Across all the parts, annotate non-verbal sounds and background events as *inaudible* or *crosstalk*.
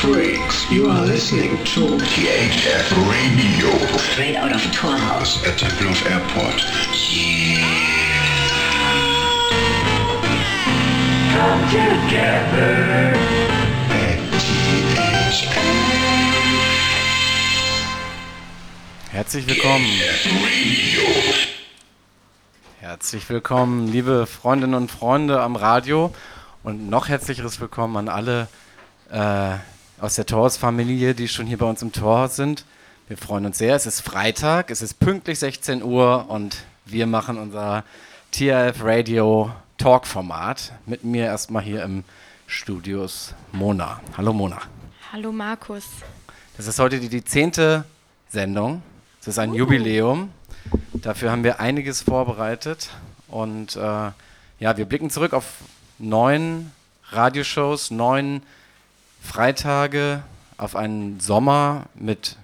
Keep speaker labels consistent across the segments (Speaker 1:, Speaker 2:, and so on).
Speaker 1: freaks. You are listening to
Speaker 2: THF Radio.
Speaker 3: Straight out of Torhaus.
Speaker 2: At Tempelhof Airport.
Speaker 3: Come together.
Speaker 2: At THF
Speaker 4: Herzlich willkommen. Herzlich willkommen, liebe Freundinnen und Freunde am Radio. Und noch herzlicheres Willkommen an alle äh, aus der Torhaus-Familie, die schon hier bei uns im Torhaus sind. Wir freuen uns sehr. Es ist Freitag, es ist pünktlich 16 Uhr und wir machen unser TRF Radio Talk-Format. Mit mir erstmal hier im Studios Mona. Hallo Mona.
Speaker 5: Hallo Markus.
Speaker 4: Das ist heute die, die zehnte Sendung. Es ist ein Jubiläum. Dafür haben wir einiges vorbereitet. Und äh, ja, wir blicken zurück auf neun Radioshows, neun Freitage, auf einen Sommer mit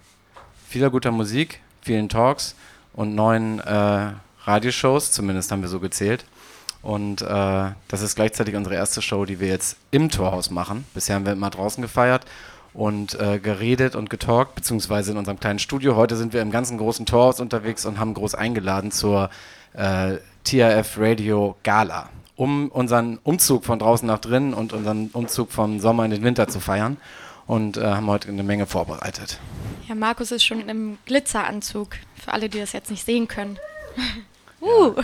Speaker 4: vieler guter Musik, vielen Talks und neun äh, Radioshows, zumindest haben wir so gezählt. Und äh, das ist gleichzeitig unsere erste Show, die wir jetzt im Torhaus machen. Bisher haben wir immer draußen gefeiert und äh, geredet und getalkt, beziehungsweise in unserem kleinen Studio. Heute sind wir im ganzen großen Torhaus unterwegs und haben groß eingeladen zur äh, TRF Radio Gala, um unseren Umzug von draußen nach drinnen und unseren Umzug vom Sommer in den Winter zu feiern. Und äh, haben heute eine Menge vorbereitet.
Speaker 5: Ja, Markus ist schon im Glitzeranzug. Für alle, die das jetzt nicht sehen können. *laughs* uh.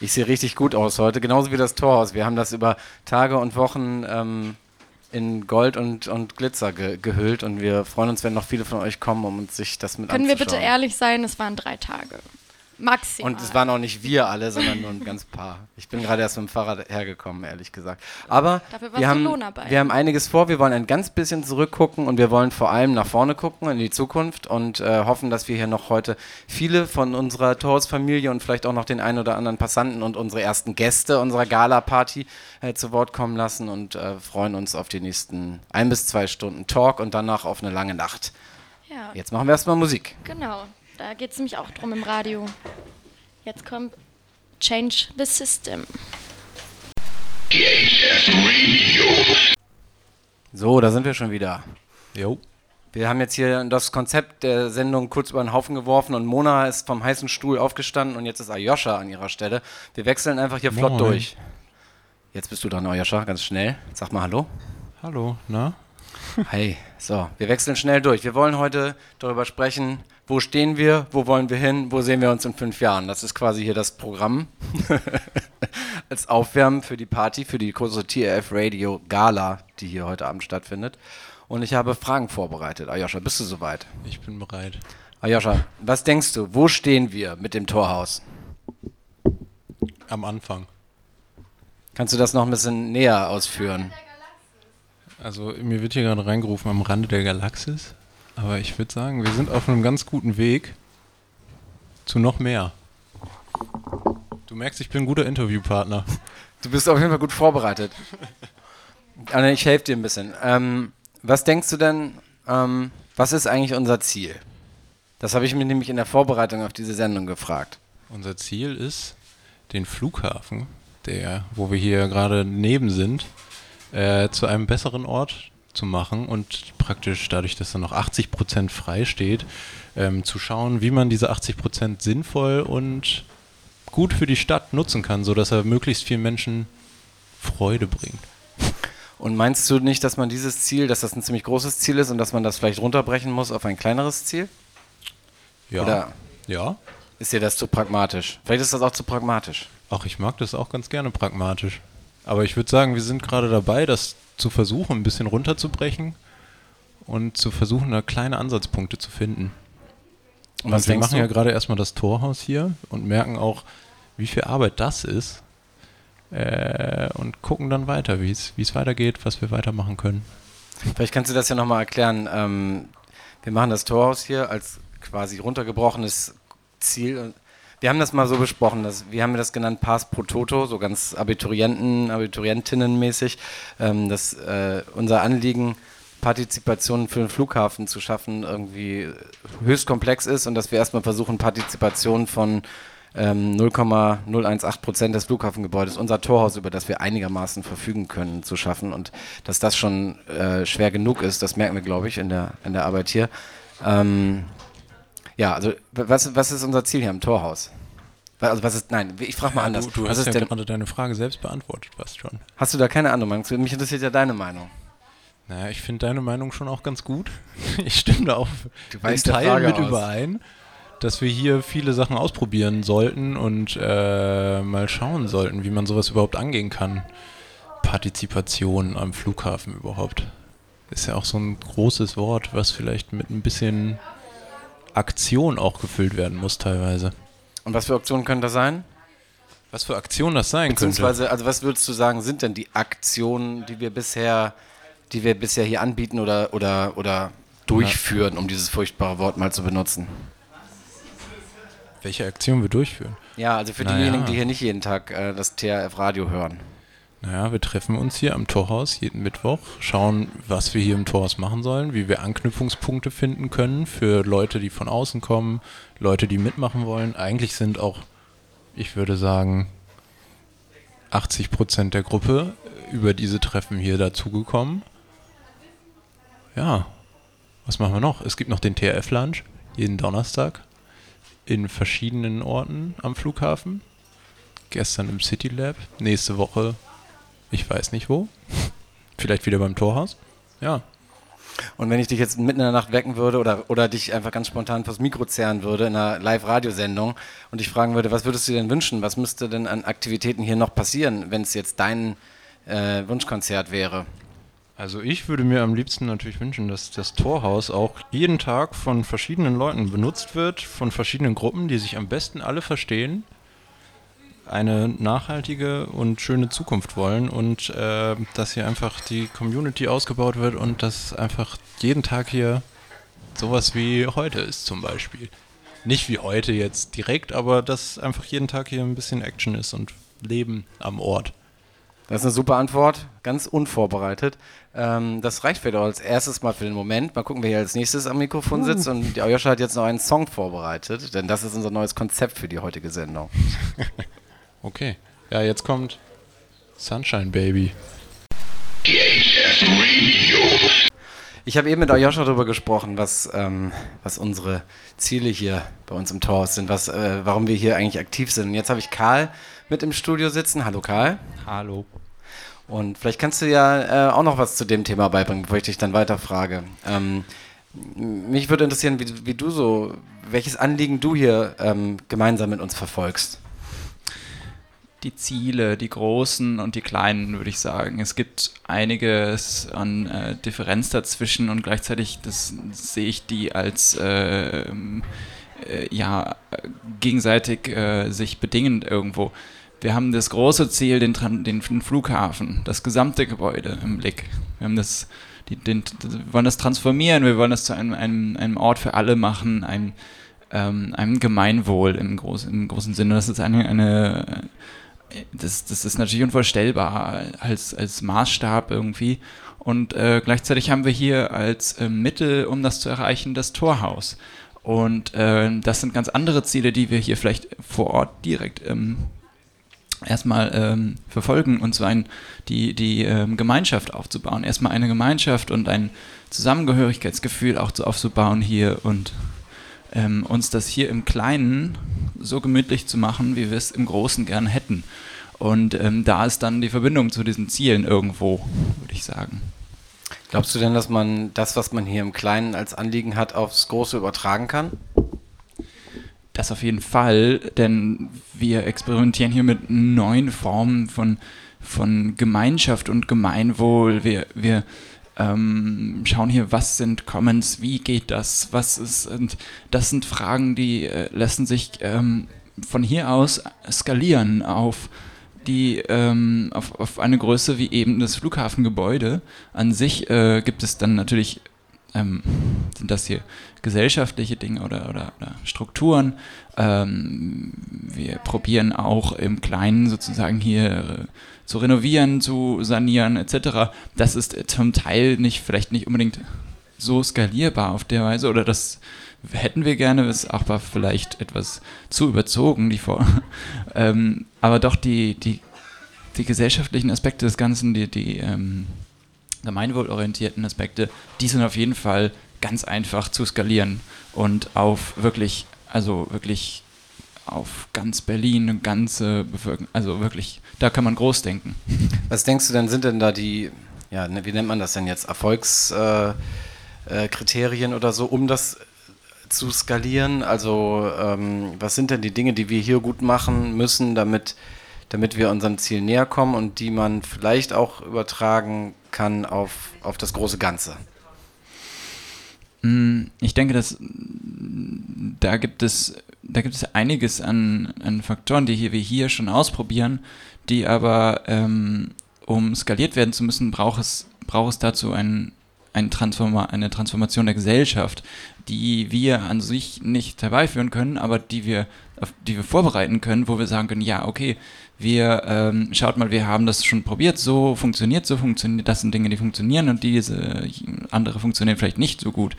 Speaker 4: Ich sehe richtig gut aus heute, genauso wie das Torhaus. Wir haben das über Tage und Wochen ähm, in Gold und, und Glitzer ge gehüllt und wir freuen uns, wenn noch viele von euch kommen, um uns sich das mit
Speaker 5: Können wir
Speaker 4: anzuschauen.
Speaker 5: bitte ehrlich sein, es waren drei Tage. Maximal.
Speaker 4: Und es waren auch nicht wir alle, sondern nur ein ganz paar. Ich bin gerade erst mit dem Fahrrad hergekommen, ehrlich gesagt. Aber wir haben, wir haben einiges vor. Wir wollen ein ganz bisschen zurückgucken und wir wollen vor allem nach vorne gucken in die Zukunft und äh, hoffen, dass wir hier noch heute viele von unserer Torhaus-Familie und vielleicht auch noch den einen oder anderen Passanten und unsere ersten Gäste unserer Gala-Party äh, zu Wort kommen lassen und äh, freuen uns auf die nächsten ein bis zwei Stunden Talk und danach auf eine lange Nacht.
Speaker 5: ja,
Speaker 4: Jetzt machen wir erstmal Musik.
Speaker 5: genau. Da geht es nämlich auch drum im Radio. Jetzt kommt Change the System.
Speaker 4: So, da sind wir schon wieder.
Speaker 6: Jo.
Speaker 4: Wir haben jetzt hier das Konzept der Sendung kurz über den Haufen geworfen und Mona ist vom heißen Stuhl aufgestanden und jetzt ist Ayosha an ihrer Stelle. Wir wechseln einfach hier flott
Speaker 6: Moin.
Speaker 4: durch. Jetzt bist du dran, Ayosha, ganz schnell. Sag mal Hallo.
Speaker 6: Hallo, na?
Speaker 4: Hi. So, wir wechseln schnell durch. Wir wollen heute darüber sprechen, wo stehen wir, wo wollen wir hin, wo sehen wir uns in fünf Jahren. Das ist quasi hier das Programm *laughs* als Aufwärmen für die Party, für die große TRF Radio Gala, die hier heute Abend stattfindet. Und ich habe Fragen vorbereitet. Ayosha, bist du soweit?
Speaker 6: Ich bin bereit.
Speaker 4: Ayosha, was denkst du, wo stehen wir mit dem Torhaus?
Speaker 6: Am Anfang.
Speaker 4: Kannst du das noch ein bisschen näher ausführen?
Speaker 6: Also mir wird hier gerade reingerufen am Rande der Galaxis. Aber ich würde sagen, wir sind auf einem ganz guten Weg zu noch mehr. Du merkst, ich bin ein guter Interviewpartner.
Speaker 4: Du bist auf jeden Fall gut vorbereitet. Anne, ich helfe dir ein bisschen. Ähm, was denkst du denn, ähm, was ist eigentlich unser Ziel? Das habe ich mir nämlich in der Vorbereitung auf diese Sendung gefragt.
Speaker 6: Unser Ziel ist, den Flughafen, der, wo wir hier gerade neben sind, äh, zu einem besseren Ort zu machen und praktisch dadurch, dass da noch 80% frei steht, ähm, zu schauen, wie man diese 80% sinnvoll und gut für die Stadt nutzen kann, sodass er möglichst vielen Menschen Freude bringt.
Speaker 4: Und meinst du nicht, dass man dieses Ziel, dass das ein ziemlich großes Ziel ist und dass man das vielleicht runterbrechen muss auf ein kleineres Ziel?
Speaker 6: Ja.
Speaker 4: Oder
Speaker 6: ja.
Speaker 4: ist dir das zu pragmatisch? Vielleicht ist das auch zu pragmatisch.
Speaker 6: Ach, ich mag das auch ganz gerne pragmatisch. Aber ich würde sagen, wir sind gerade dabei, das zu versuchen, ein bisschen runterzubrechen und zu versuchen, da kleine Ansatzpunkte zu finden.
Speaker 4: Und was
Speaker 6: wir machen
Speaker 4: du?
Speaker 6: ja gerade erstmal das Torhaus hier und merken auch, wie viel Arbeit das ist. Äh, und gucken dann weiter, wie es wie es weitergeht, was wir weitermachen können.
Speaker 4: Vielleicht kannst du das ja nochmal erklären. Ähm, wir machen das Torhaus hier als quasi runtergebrochenes Ziel. Wir haben das mal so besprochen, dass, wie haben wir das genannt? Pass pro Toto, so ganz Abiturienten, Abiturientinnen-mäßig. Ähm, dass äh, unser Anliegen, Partizipation für den Flughafen zu schaffen, irgendwie höchst komplex ist und dass wir erstmal versuchen, Partizipation von ähm, 0,018 Prozent des Flughafengebäudes unser Torhaus, über das wir einigermaßen verfügen können, zu schaffen. Und dass das schon äh, schwer genug ist, das merken wir, glaube ich, in der, in der Arbeit hier. Ähm, ja, also was, was ist unser Ziel hier im Torhaus? Also was ist, nein, ich frage mal
Speaker 6: Ja,
Speaker 4: anders.
Speaker 6: Du, du
Speaker 4: was
Speaker 6: hast ja
Speaker 4: denn,
Speaker 6: gerade deine Frage selbst beantwortet, fast schon.
Speaker 4: hast du da keine andere Meinung zu? Mich interessiert ja deine Meinung.
Speaker 6: Naja, ich finde deine Meinung schon auch ganz gut. *laughs* Ich stimme da auch
Speaker 4: Du
Speaker 6: in Teilen mit
Speaker 4: aus.
Speaker 6: überein, dass wir hier viele Sachen ausprobieren sollten und äh, mal schauen sollten, wie man sowas überhaupt angehen kann. Partizipation am Flughafen überhaupt. Ist ja auch so ein großes Wort, was vielleicht mit ein bisschen Aktion auch gefüllt werden muss teilweise.
Speaker 4: Und was für Optionen können das sein?
Speaker 6: Was für Aktion das sein könnte.
Speaker 4: Beziehungsweise, also was würdest du sagen, sind denn die Aktionen, die wir bisher, die wir bisher hier anbieten oder, oder, oder durchführen, um dieses furchtbare Wort mal zu benutzen?
Speaker 6: Welche Aktion wir durchführen?
Speaker 4: Ja, also für
Speaker 6: Naja.
Speaker 4: diejenigen, die hier nicht jeden Tag äh, das TRF-Radio hören.
Speaker 6: Naja, wir treffen uns hier am Torhaus jeden Mittwoch, schauen, was wir hier im Torhaus machen sollen, wie wir Anknüpfungspunkte finden können für Leute, die von außen kommen, Leute, die mitmachen wollen. Eigentlich sind auch, ich würde sagen, 80 Prozent der Gruppe über diese Treffen hier dazugekommen. Ja, was machen wir noch? Es gibt noch den TRF-Lunch jeden Donnerstag in verschiedenen Orten am Flughafen. Gestern im City Lab, nächste Woche ich weiß nicht wo. Vielleicht wieder beim Torhaus. Ja.
Speaker 4: Und wenn ich dich jetzt mitten in der Nacht wecken würde oder, oder dich einfach ganz spontan vors Mikro zerren würde in einer Live-Radiosendung und dich fragen würde, was würdest du dir denn wünschen? Was müsste denn an Aktivitäten hier noch passieren, wenn es jetzt dein äh, Wunschkonzert wäre?
Speaker 6: Also ich würde mir am liebsten natürlich wünschen, dass das Torhaus auch jeden Tag von verschiedenen Leuten benutzt wird, von verschiedenen Gruppen, die sich am besten alle verstehen, eine nachhaltige und schöne Zukunft wollen und äh, dass hier einfach die Community ausgebaut wird und dass einfach jeden Tag hier sowas wie heute ist zum Beispiel. Nicht wie heute jetzt direkt, aber dass einfach jeden Tag hier ein bisschen Action ist und Leben am Ort.
Speaker 4: Das ist eine super Antwort, ganz unvorbereitet. Ähm, das reicht vielleicht auch als erstes mal für den Moment. Mal gucken, wer hier als nächstes am Mikrofon sitzt. Und die Joscha hat jetzt noch einen Song vorbereitet, denn das ist unser neues Konzept für die heutige Sendung. *laughs*
Speaker 6: Okay. Ja, jetzt kommt Sunshine Baby.
Speaker 4: Ich habe eben mit Ayosha darüber gesprochen, was, ähm, was unsere Ziele hier bei uns im Torhaus sind, was, äh, warum wir hier eigentlich aktiv sind. Und jetzt habe ich Karl mit im Studio sitzen. Hallo Karl.
Speaker 7: Hallo.
Speaker 4: Und vielleicht kannst du ja äh, auch noch was zu dem Thema beibringen, bevor ich dich dann weiter frage. Ähm, mich würde interessieren, wie, wie du so, welches Anliegen du hier ähm, gemeinsam mit uns verfolgst.
Speaker 7: Die Ziele, die großen und die kleinen, würde ich sagen. Es gibt einiges an äh, Differenz dazwischen und gleichzeitig das sehe ich die als äh, ähm, äh, ja gegenseitig äh, sich bedingend irgendwo. Wir haben das große Ziel, den, den, Flughafen, das gesamte Gebäude im Blick. Wir haben das, die, den, wollen das transformieren, wir wollen das zu einem, einem, einem Ort für alle machen, ein, ähm, einem Gemeinwohl im, groß, im großen Sinne. Das ist eine, eine das, das ist natürlich unvorstellbar als, als Maßstab irgendwie. Und äh, gleichzeitig haben wir hier als äh, Mittel, um das zu erreichen, das Torhaus. Und äh, das sind ganz andere Ziele, die wir hier vielleicht vor Ort direkt ähm, erstmal ähm, verfolgen, und zwar ein, die, die ähm, Gemeinschaft aufzubauen. Erstmal eine Gemeinschaft und ein Zusammengehörigkeitsgefühl auch zu, aufzubauen hier und ähm, uns das hier im Kleinen so gemütlich zu machen, wie wir es im Großen gern hätten. Und ähm, da ist dann die Verbindung zu diesen Zielen irgendwo, würde ich sagen.
Speaker 4: Glaubst du denn, dass man das, was man hier im Kleinen als Anliegen hat, aufs Große übertragen kann?
Speaker 7: Das auf jeden Fall, denn wir experimentieren hier mit neuen Formen von, von Gemeinschaft und Gemeinwohl. Wir, wir ähm, schauen hier, was sind Commons, wie geht das, was ist, und das sind Fragen, die äh, lassen sich ähm, von hier aus skalieren auf die ähm, auf, auf eine Größe wie eben das Flughafengebäude. An sich äh, gibt es dann natürlich ähm, sind das hier gesellschaftliche Dinge oder, oder, oder Strukturen. Ähm, wir probieren auch im Kleinen sozusagen hier äh, zu renovieren, zu sanieren etc. Das ist zum Teil nicht, vielleicht nicht unbedingt so skalierbar auf der Weise oder das hätten wir gerne, ist aber vielleicht etwas zu überzogen, die Vor *laughs* ähm, aber doch die, die, die gesellschaftlichen Aspekte des Ganzen, die, die ähm, gemeinwohlorientierten Aspekte, die sind auf jeden Fall ganz einfach zu skalieren und auf wirklich, also wirklich auf ganz Berlin, ganze Bevölkerung, also wirklich, da kann man groß denken. *laughs*
Speaker 4: Was denkst du denn, sind denn da die, ja, ne, wie nennt man das denn jetzt, Erfolgskriterien äh, äh, oder so, um das zu skalieren? Also ähm, was sind denn die Dinge, die wir hier gut machen müssen, damit, damit wir unserem Ziel näher kommen und die man vielleicht auch übertragen kann auf, auf das große Ganze?
Speaker 7: Mm, ich denke, dass da gibt es, da gibt es einiges an, an Faktoren, die wir hier schon ausprobieren, die aber, ähm, um skaliert werden zu müssen, braucht es, braucht es dazu ein, ein Transforma eine Transformation der Gesellschaft, die wir an sich nicht herbeiführen können, aber die wir, die wir vorbereiten können, wo wir sagen können, ja, okay, wir, ähm, schaut mal, wir haben das schon probiert, so funktioniert, so funktioniert, das sind Dinge, die funktionieren und diese andere funktionieren vielleicht nicht so gut.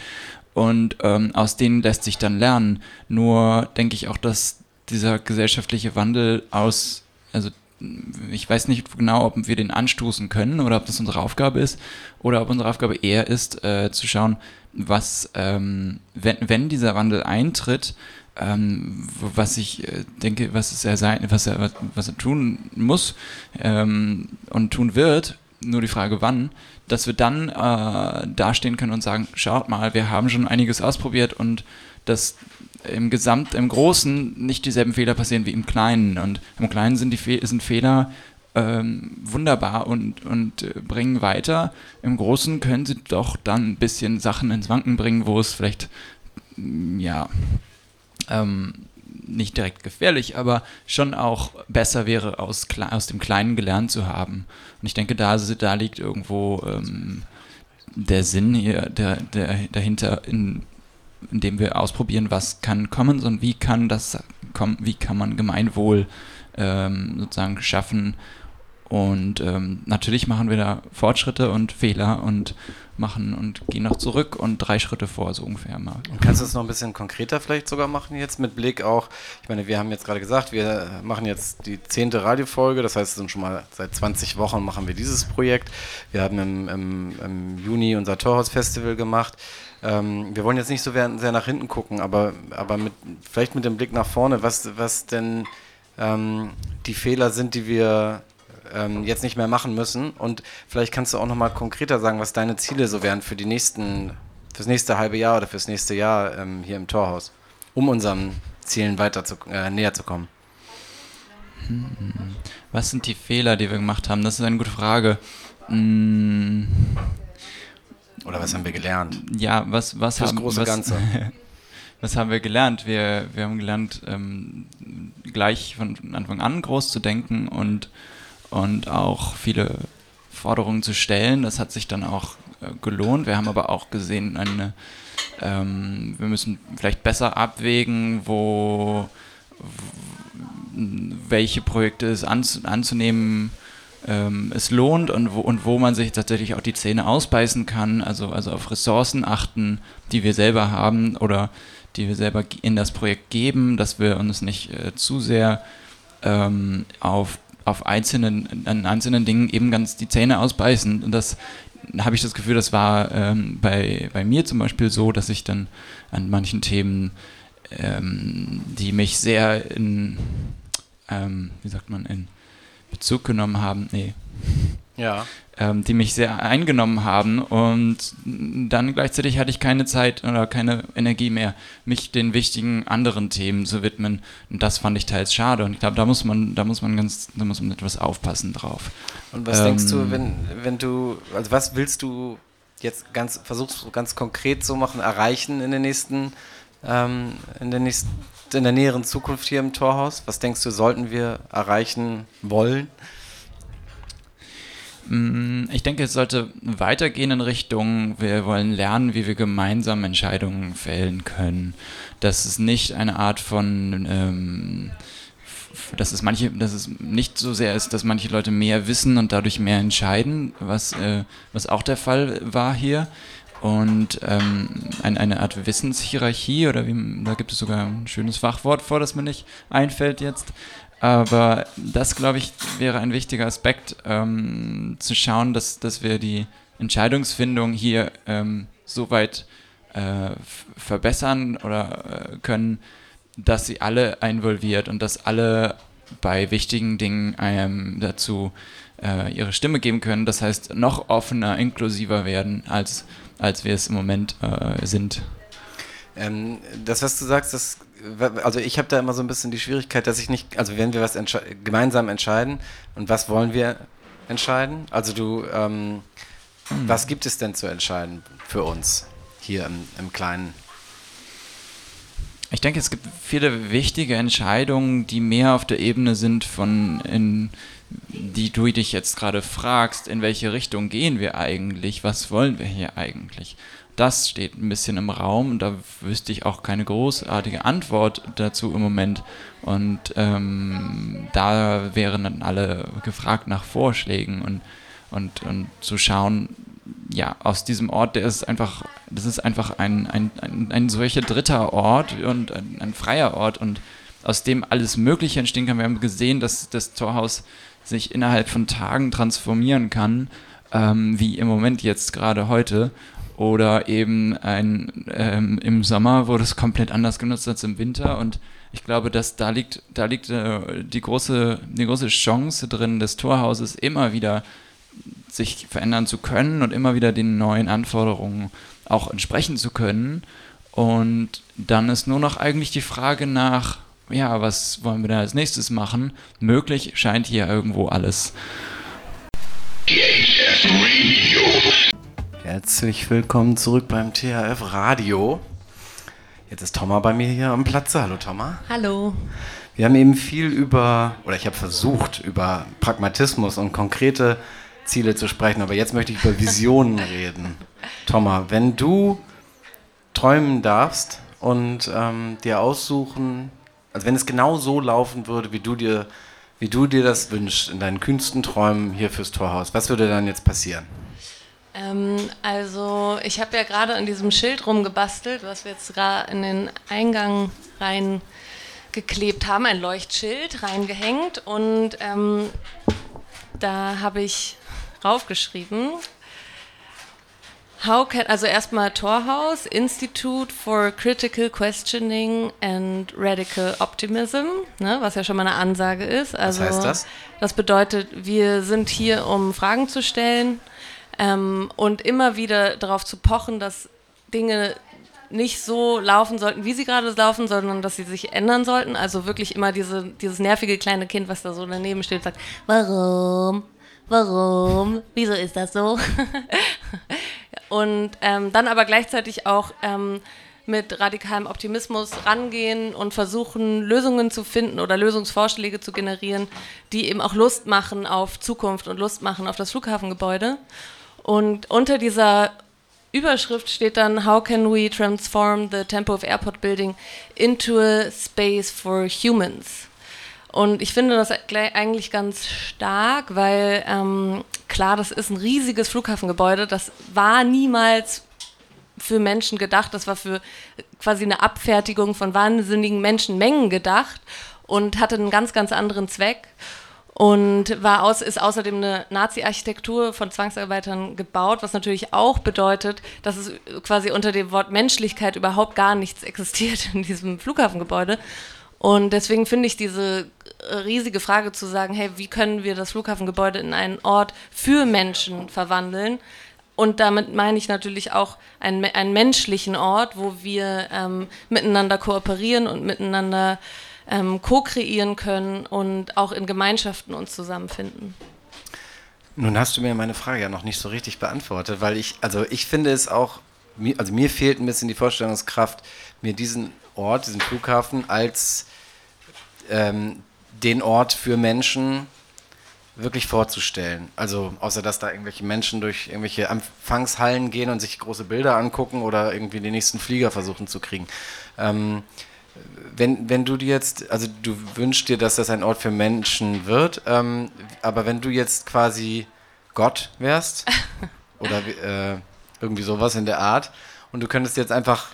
Speaker 7: Und ähm, aus denen lässt sich dann lernen. Nur denke ich auch, dass dieser gesellschaftliche Wandel aus, also ich weiß nicht genau, ob wir den anstoßen können oder ob das unsere Aufgabe ist oder ob unsere Aufgabe eher ist, äh, zu schauen, was, ähm, wenn, wenn dieser Wandel eintritt, ähm, was ich äh, denke, was er sein, was er, was er tun muss ähm, und tun wird, nur die Frage wann, dass wir dann äh, dastehen können und sagen, schaut mal, wir haben schon einiges ausprobiert und dass im Gesamt, im Großen nicht dieselben Fehler passieren wie im Kleinen. Und im Kleinen sind die Fe sind Fehler ähm, wunderbar und, und äh, bringen weiter. Im Großen können sie doch dann ein bisschen Sachen ins Wanken bringen, wo es vielleicht, ja, ähm, nicht direkt gefährlich, aber schon auch besser wäre, aus, aus dem Kleinen gelernt zu haben. Und ich denke, da, da liegt irgendwo ähm, der Sinn hier der, der, dahinter, in, indem wir ausprobieren, was kann kommen und wie kann das wie kann man Gemeinwohl ähm, sozusagen schaffen. Und ähm, natürlich machen wir da Fortschritte und Fehler und machen und gehen noch zurück und drei Schritte vor, so ungefähr mal.
Speaker 4: Und kannst du es noch ein bisschen konkreter vielleicht sogar machen jetzt mit Blick auch, ich meine, wir haben jetzt gerade gesagt, wir machen jetzt die zehnte Radiofolge, das heißt, sind schon mal seit 20 Wochen machen wir dieses Projekt. Wir haben im, im, im Juni unser Torhaus-Festival gemacht. Ähm, wir wollen jetzt nicht so sehr nach hinten gucken, aber, aber mit, vielleicht mit dem Blick nach vorne, was, was denn ähm, die Fehler sind, die wir ähm, jetzt nicht mehr machen müssen. Und vielleicht kannst du auch nochmal konkreter sagen, was deine Ziele so wären für die nächsten, fürs nächste halbe Jahr oder fürs nächste Jahr ähm, hier im Torhaus, um unseren Zielen weiter zu, äh, näher zu kommen.
Speaker 7: Hm. Was sind die Fehler, die wir gemacht haben? Das ist eine gute Frage. Hm.
Speaker 4: Oder was haben wir gelernt?
Speaker 7: Ja, was, was
Speaker 4: Fürs
Speaker 7: haben
Speaker 4: große
Speaker 7: was,
Speaker 4: Ganze. *laughs*
Speaker 7: was haben wir gelernt? Wir, wir haben gelernt, ähm, gleich von Anfang an groß zu denken und und auch viele Forderungen zu stellen. Das hat sich dann auch äh, gelohnt. Wir haben aber auch gesehen, eine, ähm, wir müssen vielleicht besser abwägen, wo welche Projekte es anzunehmen ähm, es lohnt und wo, und wo man sich tatsächlich auch die Zähne ausbeißen kann, also, also auf Ressourcen achten, die wir selber haben oder die wir selber in das Projekt geben, dass wir uns nicht äh, zu sehr ähm, auf auf einzelnen, an einzelnen Dingen eben ganz die Zähne ausbeißen. Und das habe ich das Gefühl, das war ähm, bei, bei mir zum Beispiel so, dass ich dann an manchen Themen, ähm, die mich sehr in, ähm, wie sagt man, in Bezug genommen haben, nee,
Speaker 4: ja.
Speaker 7: ähm, die mich sehr eingenommen haben und dann gleichzeitig hatte ich keine Zeit oder keine Energie mehr, mich den wichtigen anderen Themen zu widmen und das fand ich teils schade und ich glaube, da muss man, da muss man ganz, da muss man etwas aufpassen drauf.
Speaker 4: Und was ähm, denkst du, ähm, wenn, wenn du, also was willst du jetzt ganz, versuchst ganz konkret zu machen, erreichen in den nächsten, ähm, in der nächsten, in der näheren Zukunft hier im Torhaus? Was denkst du, sollten wir erreichen wollen?
Speaker 7: Mm, ich denke, es sollte weitergehen in Richtung, wir wollen lernen, wie wir gemeinsam Entscheidungen fällen können. Dass es nicht eine Art von, ähm, dass es manche, dass es nicht so sehr ist, dass manche Leute mehr wissen und dadurch mehr entscheiden, was, äh, was auch der Fall war hier. Und ähm, ein, eine Art Wissenshierarchie oder wie, da gibt es sogar ein schönes Fachwort vor, das mir nicht einfällt jetzt. Aber das, glaube ich, wäre ein wichtiger Aspekt, ähm, zu schauen, dass, dass wir die Entscheidungsfindung hier ähm, so weit äh, verbessern oder äh, können, dass sie alle involviert und dass alle bei wichtigen Dingen ähm, dazu äh, ihre Stimme geben können. Das heißt, noch offener, inklusiver werden, als, als wir es im Moment äh, sind.
Speaker 4: Ähm, das, was du sagst, das, also ich habe da immer so ein bisschen die Schwierigkeit, dass ich nicht, also wenn wir was entsche gemeinsam entscheiden und was wollen wir entscheiden? Also du, ähm, hm. was gibt es denn zu entscheiden für uns hier im, im Kleinen?
Speaker 7: Ich denke, es gibt viele wichtige Entscheidungen, die mehr auf der Ebene sind von, in, die du dich jetzt gerade fragst, in welche Richtung gehen wir eigentlich, was wollen wir hier eigentlich? Das steht ein bisschen im Raum da wüsste ich auch keine großartige Antwort dazu im Moment. Und ähm, da wären dann alle gefragt nach Vorschlägen und, und, und zu schauen, ja, aus diesem Ort, der ist einfach, das ist einfach ein, ein, ein, ein solcher dritter Ort und ein, ein, freier Ort und aus dem alles Mögliche entstehen kann. Wir haben gesehen, dass das Torhaus sich innerhalb von Tagen transformieren kann, ähm, wie im Moment jetzt gerade heute. Oder eben ein, ähm, im Sommer wurde es komplett anders genutzt als im Winter und ich glaube, dass da liegt, da liegt äh, die, große, die große Chance drin, des Torhauses immer wieder sich verändern zu können und immer wieder den neuen Anforderungen auch entsprechen zu können. Und dann ist nur noch eigentlich die Frage nach, ja, was wollen wir da als nächstes machen? Möglich scheint hier irgendwo alles.
Speaker 4: Herzlich willkommen zurück beim THF Radio. Jetzt ist Thomas bei mir hier am Platz. Hallo Thomas.
Speaker 5: Hallo.
Speaker 4: Wir haben eben viel über, oder ich habe versucht, über Pragmatismus und konkrete Ziele zu sprechen, aber jetzt möchte ich über Visionen *laughs* reden. Thomas, wenn du träumen darfst und ähm, dir aussuchen, also wenn es genau so laufen würde, wie du dir, wie du dir das wünschst, in deinen kühnsten Träumen hier fürs Torhaus, was würde dann jetzt passieren?
Speaker 8: Ähm, also ich habe ja gerade an diesem Schild rumgebastelt, was wir jetzt gerade in den Eingang rein geklebt haben, ein Leuchtschild reingehängt und ähm, da habe ich draufgeschrieben. How can, also erstmal Torhaus, Institute for Critical Questioning and Radical Optimism, ne, was ja schon mal eine Ansage ist. Also,
Speaker 4: was heißt das?
Speaker 8: Das bedeutet, wir sind hier, um Fragen zu stellen ähm, und immer wieder darauf zu pochen, dass Dinge nicht so laufen sollten, wie sie gerade laufen, sondern dass sie sich ändern sollten. Also wirklich immer diese, dieses nervige kleine Kind, was da so daneben steht, sagt, warum? Warum, wieso ist das so? *laughs* und ähm, dann aber gleichzeitig auch ähm, mit radikalem Optimismus rangehen und versuchen, Lösungen zu finden oder Lösungsvorschläge zu generieren, die eben auch Lust machen auf Zukunft und Lust machen auf das Flughafengebäude. Und unter dieser Überschrift steht dann How can we transform the Tempo of Airport Building into a space for humans? Und ich finde das eigentlich ganz stark, weil ähm, klar, das ist ein riesiges Flughafengebäude. Das war niemals für Menschen gedacht. Das war für quasi eine Abfertigung von wahnsinnigen Menschenmengen gedacht und hatte einen ganz, ganz anderen Zweck. Und war aus, ist außerdem eine Nazi-Architektur von Zwangsarbeitern gebaut, was natürlich auch bedeutet, dass es quasi unter dem Wort Menschlichkeit überhaupt gar nichts existiert in diesem Flughafengebäude. Und deswegen finde ich diese riesige Frage zu sagen, hey, wie können wir das Flughafengebäude in einen Ort für Menschen verwandeln? Und damit meine ich natürlich auch einen, einen menschlichen Ort, wo wir ähm, miteinander kooperieren und miteinander ähm, co-kreieren können und auch in Gemeinschaften uns zusammenfinden.
Speaker 4: Nun hast du mir meine Frage ja noch nicht so richtig beantwortet, weil ich, also ich finde es auch, also mir fehlt ein bisschen die Vorstellungskraft, mir diesen Ort, diesen Flughafen als ähm, den Ort für Menschen wirklich vorzustellen. Also außer dass da irgendwelche Menschen durch irgendwelche Empfangshallen gehen und sich große Bilder angucken oder irgendwie den nächsten Flieger versuchen zu kriegen. Ähm, wenn, wenn du dir jetzt, also du wünschst dir, dass das ein Ort für Menschen wird, ähm, aber wenn du jetzt quasi Gott wärst *laughs* oder äh, irgendwie sowas in der Art. Und du könntest jetzt einfach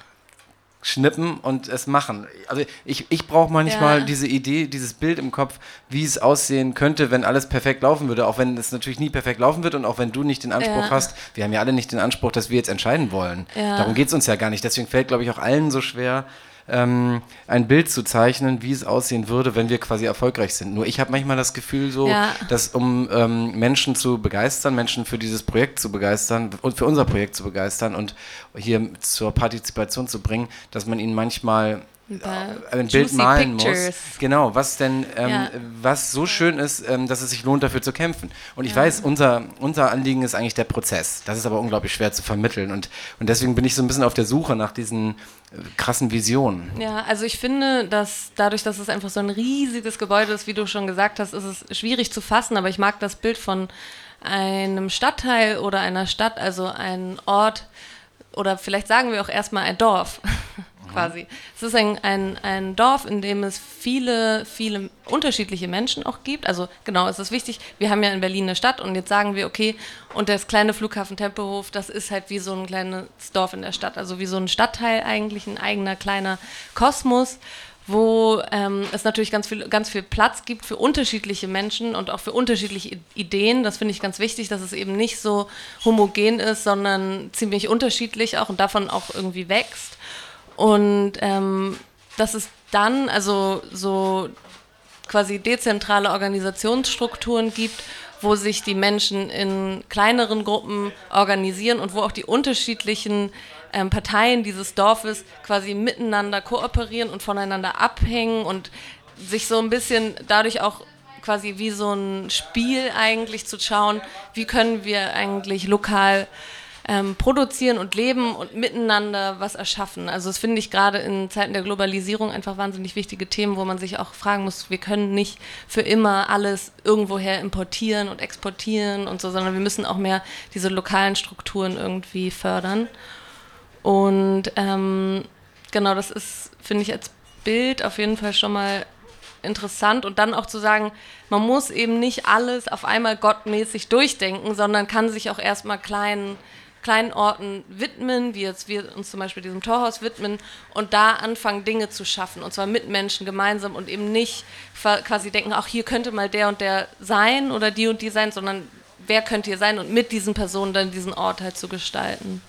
Speaker 4: schnippen und es machen. Also ich, ich brauche manchmal
Speaker 8: Ja.
Speaker 4: diese Idee, dieses Bild im Kopf, wie es aussehen könnte, wenn alles perfekt laufen würde, auch wenn es natürlich nie perfekt laufen wird und auch wenn du nicht den Anspruch
Speaker 8: Ja.
Speaker 4: hast, wir haben ja alle nicht den Anspruch, dass wir jetzt entscheiden wollen.
Speaker 8: Ja.
Speaker 4: Darum geht es uns ja gar nicht. Deswegen fällt, glaube ich, auch allen so schwer, ähm, ein Bild zu zeichnen, wie es aussehen würde, wenn wir quasi erfolgreich sind. Nur ich habe manchmal das Gefühl so,
Speaker 8: Ja.
Speaker 4: dass um ähm, Menschen zu begeistern, Menschen für dieses Projekt zu begeistern und für unser Projekt zu begeistern und hier zur Partizipation zu bringen, dass man ihnen manchmal ein Bild malen
Speaker 8: Pictures.
Speaker 4: muss. Genau, was denn, ähm,
Speaker 8: Ja.
Speaker 4: was so schön ist, ähm, dass es sich lohnt, dafür zu kämpfen. Und ich weiß, unser, unser Anliegen ist eigentlich der Prozess. Das ist aber unglaublich schwer zu vermitteln. Und, und deswegen bin ich so ein bisschen auf der Suche nach diesen äh, krassen Visionen.
Speaker 8: Ja, also ich finde, dass dadurch, dass es einfach so ein riesiges Gebäude ist, wie du schon gesagt hast, ist es schwierig zu fassen, aber ich mag das Bild von einem Stadtteil oder einer Stadt, also ein Ort oder vielleicht sagen wir auch erstmal ein Dorf *laughs* quasi. Es ist ein, ein, ein Dorf, in dem es viele, viele unterschiedliche Menschen auch gibt. Also genau, es ist wichtig, wir haben ja in Berlin eine Stadt und jetzt sagen wir, okay, und das kleine Flughafen Tempelhof, das ist halt wie so ein kleines Dorf in der Stadt, also wie so ein Stadtteil eigentlich, ein eigener kleiner Kosmos wo ähm, es natürlich ganz viel, ganz viel Platz gibt für unterschiedliche Menschen und auch für unterschiedliche Ideen. Das finde ich ganz wichtig, dass es eben nicht so homogen ist, sondern ziemlich unterschiedlich auch und davon auch irgendwie wächst. Und ähm, dass es dann also so quasi dezentrale Organisationsstrukturen gibt, wo sich die Menschen in kleineren Gruppen organisieren und wo auch die unterschiedlichen ähm, Parteien dieses Dorfes quasi miteinander kooperieren und voneinander abhängen und sich so ein bisschen dadurch auch quasi wie so ein Spiel eigentlich zu schauen, wie können wir eigentlich lokal ähm, produzieren und leben und miteinander was erschaffen. Also das finde ich gerade in Zeiten der Globalisierung einfach wahnsinnig wichtige Themen, wo man sich auch fragen muss, wir können nicht für immer alles irgendwoher importieren und exportieren und so, sondern wir müssen auch mehr diese lokalen Strukturen irgendwie fördern. Und ähm, genau, das ist, finde ich, als Bild auf jeden Fall schon mal interessant und dann auch zu sagen, man muss eben nicht alles auf einmal gottmäßig durchdenken, sondern kann sich auch erstmal kleinen, kleinen Orten widmen, wie jetzt wir uns zum Beispiel diesem Torhaus widmen und da anfangen, Dinge zu schaffen und zwar mit Menschen gemeinsam und eben nicht quasi denken, auch hier könnte mal der und der sein oder die und die sein, sondern wer könnte hier sein und mit diesen Personen dann diesen Ort halt zu gestalten.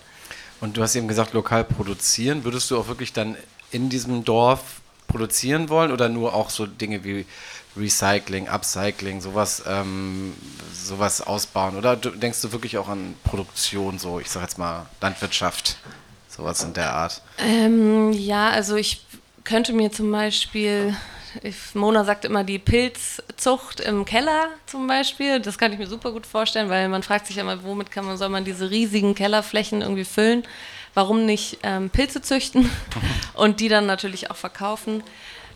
Speaker 4: Und du hast eben gesagt, lokal produzieren. Würdest du auch wirklich dann in diesem Dorf produzieren wollen oder nur auch so Dinge wie Recycling, Upcycling, sowas, ähm, sowas ausbauen? Oder denkst du wirklich auch an Produktion, so ich sag jetzt mal Landwirtschaft, sowas in der Art?
Speaker 8: Ähm, ja, also ich könnte mir zum Beispiel, ich, Mona sagt immer die Pilzzucht im Keller zum Beispiel. Das kann ich mir super gut vorstellen, weil man fragt sich ja immer, womit kann man, soll man diese riesigen Kellerflächen irgendwie füllen? Warum nicht ähm, Pilze züchten *laughs* und die dann natürlich auch verkaufen?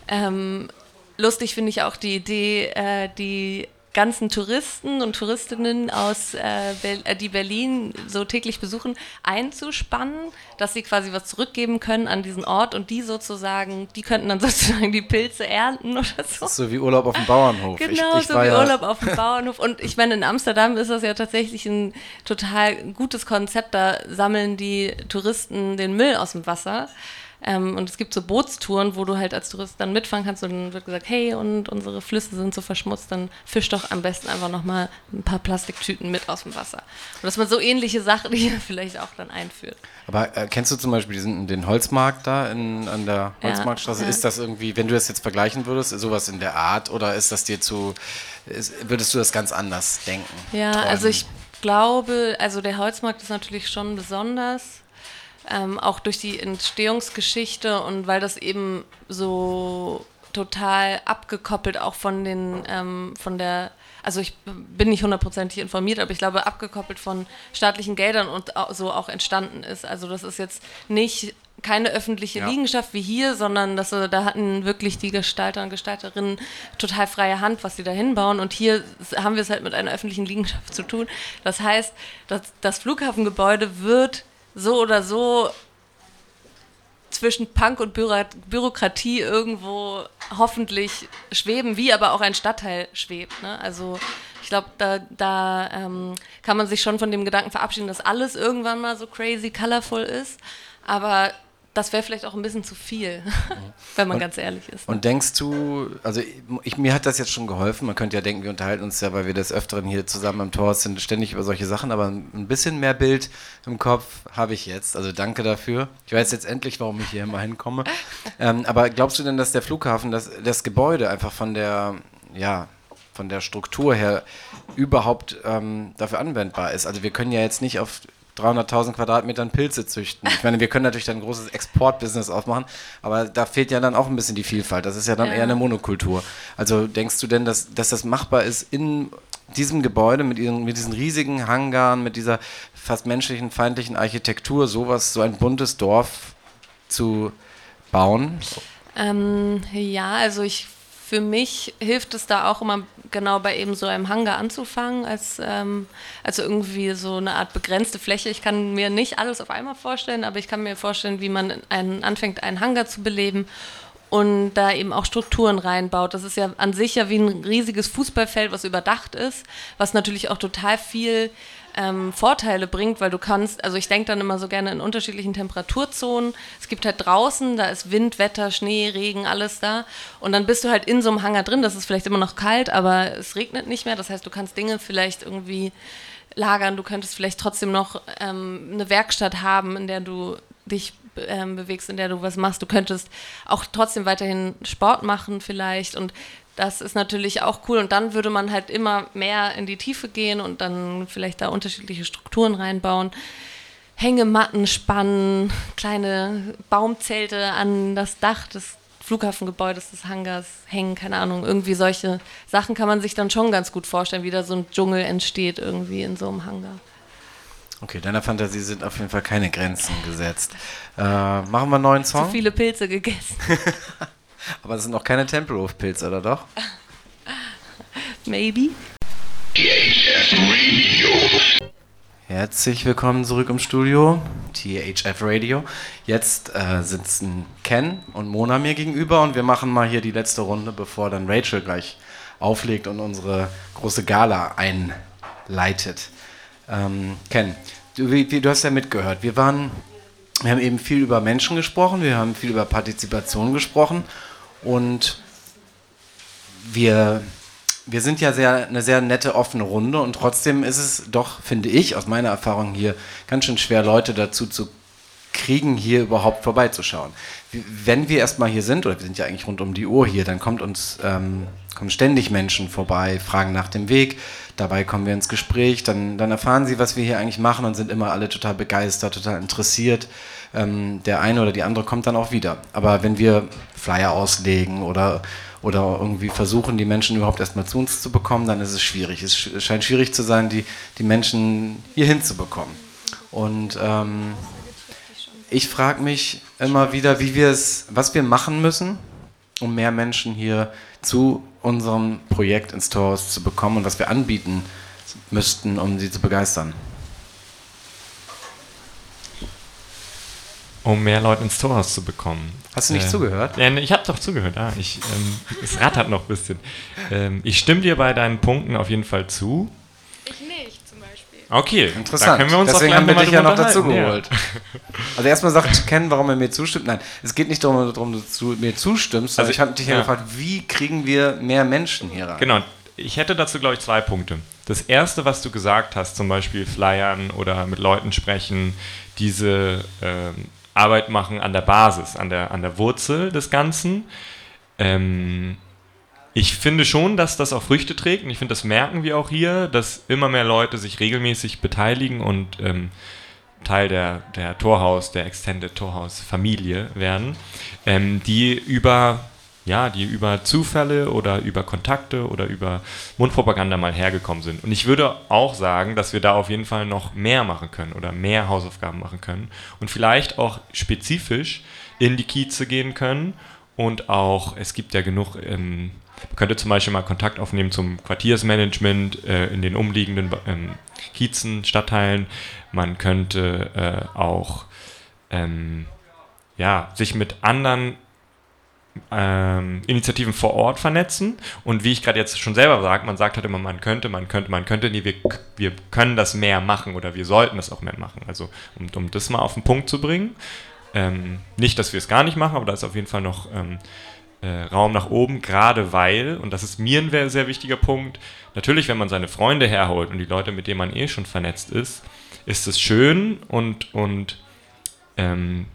Speaker 8: Ähm, lustig finde ich auch die Idee, äh, die ganzen Touristen und Touristinnen aus, äh, äh, die Berlin so täglich besuchen, einzuspannen, dass sie quasi was zurückgeben können an diesen Ort und die sozusagen, die könnten dann *laughs* sozusagen die Pilze ernten oder so.
Speaker 4: So wie Urlaub auf dem Bauernhof.
Speaker 8: Genau,
Speaker 4: ich, ich
Speaker 8: so wie
Speaker 4: ja,
Speaker 8: Urlaub auf dem Bauernhof. Und ich meine, in Amsterdam ist das ja tatsächlich ein total gutes Konzept. Da sammeln die Touristen den Müll aus dem Wasser. Ähm, und es gibt so Bootstouren, wo du halt als Tourist dann mitfahren kannst und dann wird gesagt, hey, und unsere Flüsse sind so verschmutzt, dann fisch doch am besten einfach nochmal ein paar Plastiktüten mit aus dem Wasser. Und dass man so ähnliche Sachen *laughs* hier vielleicht auch dann einführt.
Speaker 4: Aber äh, kennst du zum Beispiel diesen, den Holzmarkt da in, an der
Speaker 8: Ja,
Speaker 4: Holzmarktstraße?
Speaker 8: ja.
Speaker 4: Ist das irgendwie, wenn du das jetzt vergleichen würdest, sowas in der Art oder ist das dir zu, ist, würdest du das ganz anders denken?
Speaker 8: Ja,
Speaker 4: träumen?
Speaker 8: also ich glaube, also der Holzmarkt ist natürlich schon besonders, ähm, auch durch die Entstehungsgeschichte und weil das eben so total abgekoppelt auch von den, ähm, von der, also ich bin nicht hundertprozentig informiert, aber ich glaube abgekoppelt von staatlichen Geldern und so auch entstanden ist. Also das ist jetzt nicht keine öffentliche
Speaker 4: Ja.
Speaker 8: Liegenschaft wie hier, sondern dass, äh, da hatten wirklich die Gestalter und Gestalterinnen total freie Hand, was sie da hinbauen. Und hier haben wir es halt mit einer öffentlichen Liegenschaft zu tun. Das heißt, das, das Flughafengebäude wird so oder so zwischen Punk und Büro Bürokratie irgendwo hoffentlich schweben, wie aber auch ein Stadtteil schwebt. Ne? Also ich glaube, da, da ähm, kann man sich schon von dem Gedanken verabschieden, dass alles irgendwann mal so crazy colorful ist. Aber das wäre vielleicht auch ein bisschen zu viel, *laughs* wenn man
Speaker 4: und,
Speaker 8: ganz ehrlich ist.
Speaker 4: Ne? Und denkst du, also ich, mir hat das jetzt schon geholfen, man könnte ja denken, wir unterhalten uns ja, weil wir des Öfteren hier zusammen am Tor sind, ständig über solche Sachen, aber ein bisschen mehr Bild im Kopf habe ich jetzt, also danke dafür. Ich weiß jetzt endlich, warum ich hier immer hinkomme. *laughs* ähm, aber glaubst du denn, dass der Flughafen, das, das Gebäude einfach von der, ja, von der Struktur her überhaupt ähm, dafür anwendbar ist? Also wir können ja jetzt nicht auf 300.000 Quadratmetern Pilze züchten. Ich meine, wir können natürlich dann ein großes Exportbusiness aufmachen, aber da fehlt ja dann auch ein bisschen die Vielfalt. Das ist ja dann ja. eher eine Monokultur. Also denkst du denn, dass, dass das machbar ist in diesem Gebäude mit, ihren, mit diesen riesigen Hangaren, mit dieser fast menschlichen, feindlichen Architektur, sowas, so ein buntes Dorf zu bauen?
Speaker 8: Ähm, ja, also ich für mich hilft es da auch immer genau bei eben so einem Hangar anzufangen, als ähm, also irgendwie so eine Art begrenzte Fläche. Ich kann mir nicht alles auf einmal vorstellen, aber ich kann mir vorstellen, wie man einen, anfängt, einen Hangar zu beleben und da eben auch Strukturen reinbaut. Das ist ja an sich ja wie ein riesiges Fußballfeld, was überdacht ist, was natürlich auch total viel ähm, Vorteile bringt, weil du kannst, also ich denke dann immer so gerne in unterschiedlichen Temperaturzonen. Es gibt halt draußen, da ist Wind, Wetter, Schnee, Regen, alles da. Und dann bist du halt in so einem Hangar drin, das ist vielleicht immer noch kalt, aber es regnet nicht mehr. Das heißt, du kannst Dinge vielleicht irgendwie lagern, du könntest vielleicht trotzdem noch ähm, eine Werkstatt haben, in der du dich ähm, bewegst, in der du was machst. Du könntest auch trotzdem weiterhin Sport machen vielleicht und das ist natürlich auch cool und dann würde man halt immer mehr in die Tiefe gehen und dann vielleicht da unterschiedliche Strukturen reinbauen. Hängematten spannen, kleine Baumzelte an das Dach des Flughafengebäudes des Hangars hängen, keine Ahnung, irgendwie solche Sachen kann man sich dann schon ganz gut vorstellen, wie da so ein Dschungel entsteht irgendwie in so einem Hangar.
Speaker 4: Okay, deiner Fantasie sind auf jeden Fall keine Grenzen gesetzt. Äh, machen wir einen neuen Song?
Speaker 8: Zu viele Pilze gegessen. *laughs*
Speaker 4: Aber das sind noch keine Tempelhof-Pilze, oder doch? *laughs*
Speaker 8: Maybe.
Speaker 2: THF Radio.
Speaker 4: Herzlich willkommen zurück im Studio, THF Radio. Jetzt äh, sitzen Ken und Mona mir gegenüber und wir machen mal hier die letzte Runde, bevor dann Rachel gleich auflegt und unsere große Gala einleitet. Ähm, Ken, du, wie, du hast ja mitgehört. Wir waren, wir haben eben viel über Menschen gesprochen, wir haben viel über Partizipation gesprochen und wir, wir sind ja sehr, eine sehr nette, offene Runde. Und trotzdem ist es doch, finde ich, aus meiner Erfahrung hier, ganz schön schwer, Leute dazu zu kriegen, hier überhaupt vorbeizuschauen. Wenn wir erstmal hier sind, oder wir sind ja eigentlich rund um die Uhr hier, dann kommt uns, ähm, kommen ständig Menschen vorbei, fragen nach dem Weg, dabei kommen wir ins Gespräch, dann, dann erfahren sie, was wir hier eigentlich machen und sind immer alle total begeistert, total interessiert ähm, der eine oder die andere kommt dann auch wieder. Aber wenn wir Flyer auslegen oder, oder irgendwie versuchen, die Menschen überhaupt erstmal zu uns zu bekommen, dann ist es schwierig. Es scheint schwierig zu sein, die, die Menschen hier hinzubekommen. Und ähm, ich frage mich immer wieder, wie wir es, was wir machen müssen, um mehr Menschen hier zu unserem Projekt ins Torhaus zu bekommen und was wir anbieten müssten, um sie zu begeistern.
Speaker 9: Um mehr Leute ins Torhaus zu bekommen.
Speaker 4: Hast du nicht äh, zugehört?
Speaker 9: Äh, ich habe doch zugehört, ja. Ich, ähm, es rattert noch ein bisschen. Ähm, ich stimme dir bei deinen Punkten auf jeden Fall zu.
Speaker 5: Ich nicht, zum Beispiel.
Speaker 9: Okay,
Speaker 4: interessant. Da können wir uns Deswegen haben wir dich ja noch dazu geholt. Ja. *laughs* Also erstmal sagt Ken, warum er mir zustimmt. Nein, es geht nicht darum, darum dass du mir zustimmst, also ich habe dich ja gefragt, wie kriegen wir mehr Menschen hier rein?
Speaker 9: Genau, ich hätte dazu, glaube ich, zwei Punkte. Das erste, was du gesagt hast, zum Beispiel Flyern oder mit Leuten sprechen, diese ähm, Arbeit machen an der Basis, an der, an der Wurzel des Ganzen. Ähm, ich finde schon, dass das auch Früchte trägt und ich finde, das merken wir auch hier, dass immer mehr Leute sich regelmäßig beteiligen und ähm, Teil der, der Torhaus, der Extended Torhaus Familie werden, ähm, die über ja, die über Zufälle oder über Kontakte oder über Mundpropaganda mal hergekommen sind. Und ich würde auch sagen, dass wir da auf jeden Fall noch mehr machen können oder mehr Hausaufgaben machen können und vielleicht auch spezifisch in die Kieze gehen können und auch, es gibt ja genug, ähm, man könnte zum Beispiel mal Kontakt aufnehmen zum Quartiersmanagement äh, in den umliegenden ähm, Kiezen, Stadtteilen. Man könnte äh, auch ähm, ja, sich mit anderen ähm, Initiativen vor Ort vernetzen. Und wie ich gerade jetzt schon selber sage, man sagt halt immer, man könnte, man könnte, man könnte. Nee, wir, wir können das mehr machen oder wir sollten das auch mehr machen. Also, um, um das mal auf den Punkt zu bringen. Ähm, nicht, dass wir es gar nicht machen, aber da ist auf jeden Fall noch ähm, äh, Raum nach oben, gerade weil, und das ist mir ein sehr wichtiger Punkt, natürlich, wenn man seine Freunde herholt und die Leute, mit denen man eh schon vernetzt ist, ist es schön und, und ähm,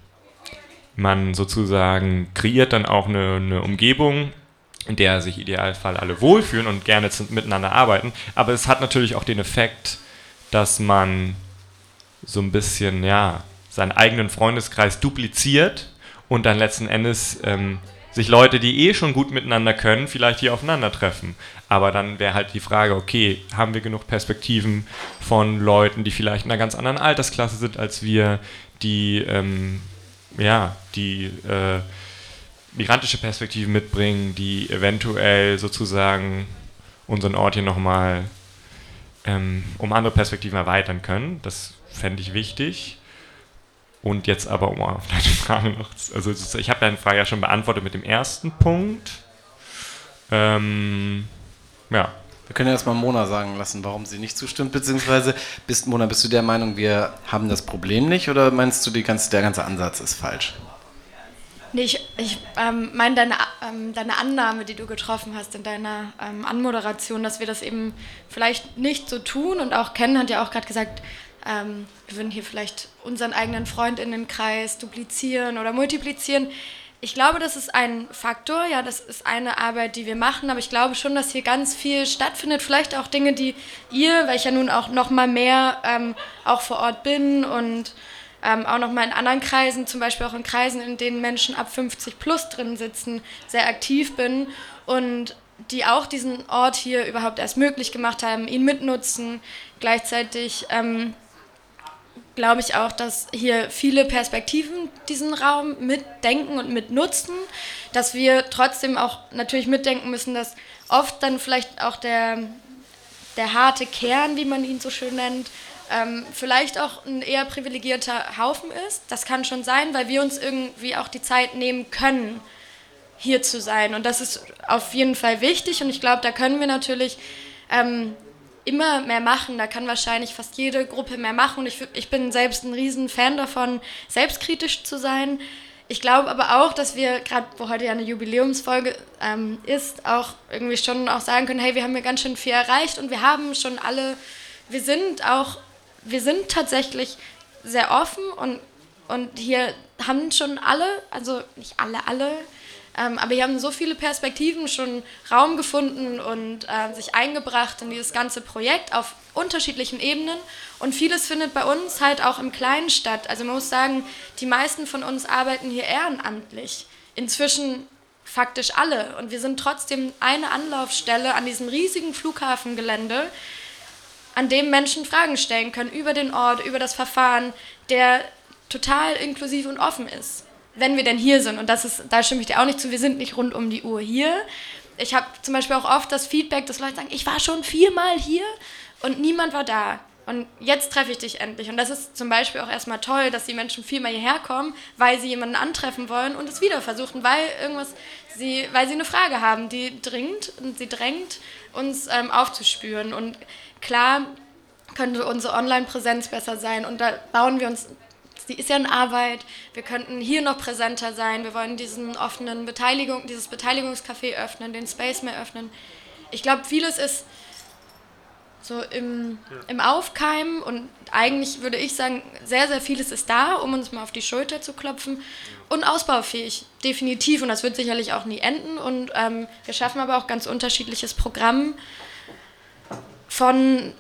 Speaker 9: man sozusagen kreiert dann auch eine, eine Umgebung, in der sich Idealfall alle wohlfühlen und gerne miteinander arbeiten. Aber es hat natürlich auch den Effekt, dass man so ein bisschen, ja, seinen eigenen Freundeskreis dupliziert und dann letzten Endes ähm, sich Leute, die eh schon gut miteinander können, vielleicht hier aufeinandertreffen. Aber dann wäre halt die Frage, okay, haben wir genug Perspektiven von Leuten, die vielleicht in einer ganz anderen Altersklasse sind als wir, die ähm, ja, die äh, migrantische Perspektiven mitbringen, die eventuell sozusagen unseren Ort hier nochmal ähm, um andere Perspektiven erweitern können. Das fände ich wichtig. Und jetzt aber, um auf deine *laughs* Frage noch, also ich habe deine Frage ja schon beantwortet mit dem ersten Punkt. Ähm, ja.
Speaker 4: Wir können ja erstmal Mona sagen lassen, warum sie nicht zustimmt, beziehungsweise bist, Mona, bist du der Meinung, wir haben das Problem nicht oder meinst du, ganze, der ganze Ansatz ist falsch?
Speaker 5: Nee, ich, ich ähm, meine deine, ähm, deine Annahme, die du getroffen hast in deiner ähm, Anmoderation, dass wir das eben vielleicht nicht so tun und auch Ken hat ja auch gerade gesagt, ähm, wir würden hier vielleicht unseren eigenen Freundinnenkreis duplizieren oder multiplizieren. Ich glaube, das ist ein Faktor, ja, das ist eine Arbeit, die wir machen, aber ich glaube schon, dass hier ganz viel stattfindet. Vielleicht auch Dinge, die ihr, weil ich ja nun auch noch mal mehr ähm, auch vor Ort bin und ähm, auch noch mal in anderen Kreisen, zum Beispiel auch in Kreisen, in denen Menschen ab 50 plus drin sitzen, sehr aktiv bin und die auch diesen Ort hier überhaupt erst möglich gemacht haben, ihn mitnutzen, gleichzeitig ähm, glaube ich auch, dass hier viele Perspektiven diesen Raum mitdenken und mitnutzen, dass wir trotzdem auch natürlich mitdenken müssen, dass oft dann vielleicht auch der, der harte Kern, wie man ihn so schön nennt, ähm, vielleicht auch ein eher privilegierter Haufen ist. Das kann schon sein, weil wir uns irgendwie auch die Zeit nehmen können, hier zu sein. Und das ist auf jeden Fall wichtig und ich glaube, da können wir natürlich ähm, immer mehr machen. Da kann wahrscheinlich fast jede Gruppe mehr machen. Und ich, ich bin selbst ein riesen Fan davon, selbstkritisch zu sein. Ich glaube aber auch, dass wir, gerade wo heute ja eine Jubiläumsfolge ähm, ist, auch irgendwie schon auch sagen können, hey, wir haben ja ganz schön viel erreicht und wir haben schon alle, wir sind auch, wir sind tatsächlich sehr offen und, und hier haben schon alle, also nicht alle, alle, ähm, aber hier haben so viele Perspektiven schon Raum gefunden und äh, sich eingebracht in dieses ganze Projekt auf unterschiedlichen Ebenen. Und vieles findet bei uns halt auch im Kleinen statt. Also man muss sagen, die meisten von uns arbeiten hier ehrenamtlich. Inzwischen faktisch alle. Und wir sind trotzdem eine Anlaufstelle an diesem riesigen Flughafengelände, an dem Menschen Fragen stellen können über den Ort, über das Verfahren, der total inklusiv und offen ist wenn wir denn hier sind. Und das ist, da stimme ich dir auch nicht zu, wir sind nicht rund um die Uhr hier. Ich habe zum Beispiel auch oft das Feedback, dass Leute sagen, ich war schon viermal hier und niemand war da. Und jetzt treffe ich dich endlich. Und das ist zum Beispiel auch erstmal toll, dass die Menschen viermal hierher kommen, weil sie jemanden antreffen wollen und es wieder versuchen, weil irgendwas sie, weil sie eine Frage haben, die dringt und sie drängt, uns ähm, aufzuspüren. Und klar könnte unsere Online-Präsenz besser sein und da bauen wir uns die ist ja in Arbeit. Wir könnten hier noch präsenter sein. Wir wollen diesen offenen Beteiligung, dieses Beteiligungscafé öffnen, den Space mehr öffnen. Ich glaube, vieles ist so im, im Aufkeimen und eigentlich würde ich sagen, sehr, sehr vieles ist da, um uns mal auf die Schulter zu klopfen und ausbaufähig, definitiv. Und das wird sicherlich auch nie enden. Und ähm, wir schaffen aber auch ganz unterschiedliches Programm von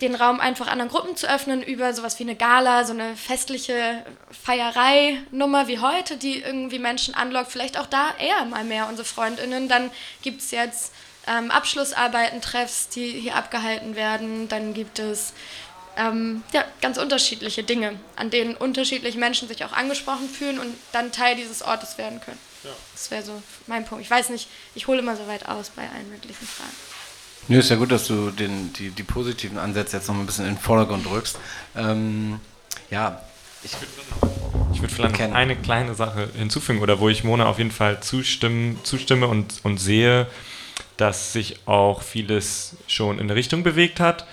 Speaker 5: den Raum einfach anderen Gruppen zu öffnen über sowas wie eine Gala, so eine festliche Feierei-Nummer wie heute, die irgendwie Menschen anlockt. Vielleicht auch da eher mal mehr unsere Freundinnen. Dann gibt es jetzt ähm, Abschlussarbeiten, Treffs, die hier abgehalten werden. Dann gibt es ähm, ja, ganz unterschiedliche Dinge, an denen unterschiedliche Menschen sich auch angesprochen fühlen und dann Teil dieses Ortes werden können. Ja. Das wäre so mein Punkt. Ich weiß nicht, ich hole immer so weit aus bei allen möglichen Fragen.
Speaker 4: Nö, ist ja gut, dass du den, die, die positiven Ansätze jetzt noch ein bisschen in den Vordergrund drückst. Ähm, ja, ich.
Speaker 9: Ich würde vielleicht noch eine kleine Sache hinzufügen oder wo ich Mona auf jeden Fall zustimme, zustimme und, und sehe, dass sich auch vieles schon in eine Richtung bewegt hat.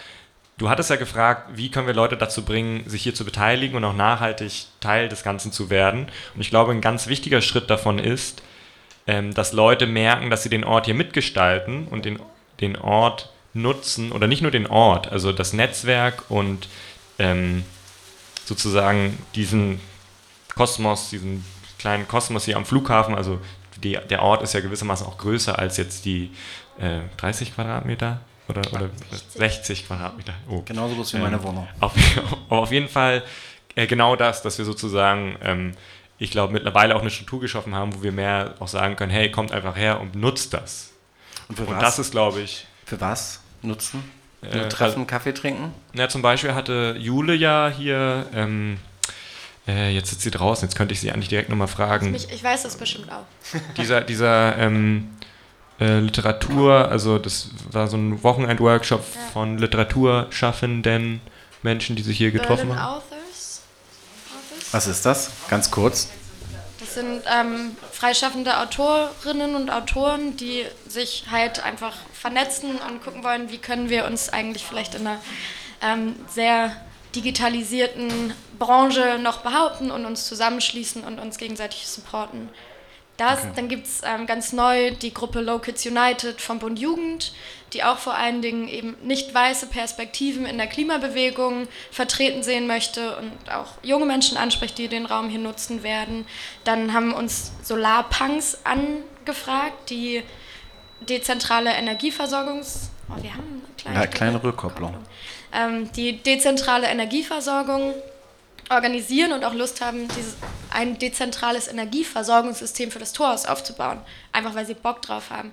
Speaker 9: Du hattest ja gefragt, wie können wir Leute dazu bringen, sich hier zu beteiligen und auch nachhaltig Teil des Ganzen zu werden. Und ich glaube, ein ganz wichtiger Schritt davon ist, ähm, dass Leute merken, dass sie den Ort hier mitgestalten und den, den Ort nutzen oder nicht nur den Ort, also das Netzwerk und ähm, sozusagen diesen Kosmos, diesen kleinen Kosmos hier am Flughafen, also die, der Ort ist ja gewissermaßen auch größer als jetzt die äh, 30 Quadratmeter oder, oder 60 Quadratmeter. Oh.
Speaker 4: Genauso groß wie meine Wohnung.
Speaker 9: Auf, *laughs* aber auf jeden Fall äh, genau das, dass wir sozusagen, ähm, ich glaube, mittlerweile auch eine Struktur geschaffen haben, wo wir mehr auch sagen können, hey, kommt einfach her und nutzt das.
Speaker 4: Und für
Speaker 9: Und
Speaker 4: was?
Speaker 9: das ist, glaube ich,
Speaker 4: für was nutzen?
Speaker 9: Äh,
Speaker 4: Nur treffen, Kaffee trinken?
Speaker 9: Ja, zum Beispiel hatte Jule ja hier, ähm, äh, jetzt sitzt sie draußen, jetzt könnte ich sie eigentlich direkt nochmal fragen.
Speaker 5: Ich, ich weiß das bestimmt auch. *laughs*
Speaker 9: Dieser, dieser ähm, äh, Literatur, also das war so ein Wochenend-Workshop
Speaker 5: Ja.
Speaker 9: von Literaturschaffenden Menschen, die sich hier getroffen
Speaker 5: Berlin
Speaker 9: haben.
Speaker 5: Authors. Authors.
Speaker 4: Was ist das? Ganz kurz.
Speaker 5: Das sind ähm, freischaffende Autorinnen und Autoren, die sich halt einfach vernetzen und gucken wollen, wie können wir uns eigentlich vielleicht in einer ähm, sehr digitalisierten Branche noch behaupten und uns zusammenschließen und uns gegenseitig supporten. Das, Dann gibt es ähm, ganz neu die Gruppe Low Kids United vom Bund Jugend, die auch vor allen Dingen eben nicht weiße Perspektiven in der Klimabewegung vertreten sehen möchte und auch junge Menschen anspricht, die den Raum hier nutzen werden. Dann haben uns Solarpunks angefragt, die dezentrale Energieversorgungs... Oh, wir haben eine kleine,
Speaker 4: Ja, kleine Rückkopplung.
Speaker 5: ähm, die dezentrale Energieversorgung organisieren und auch Lust haben, dieses, ein dezentrales Energieversorgungssystem für das Torhaus aufzubauen. Einfach weil sie Bock drauf haben.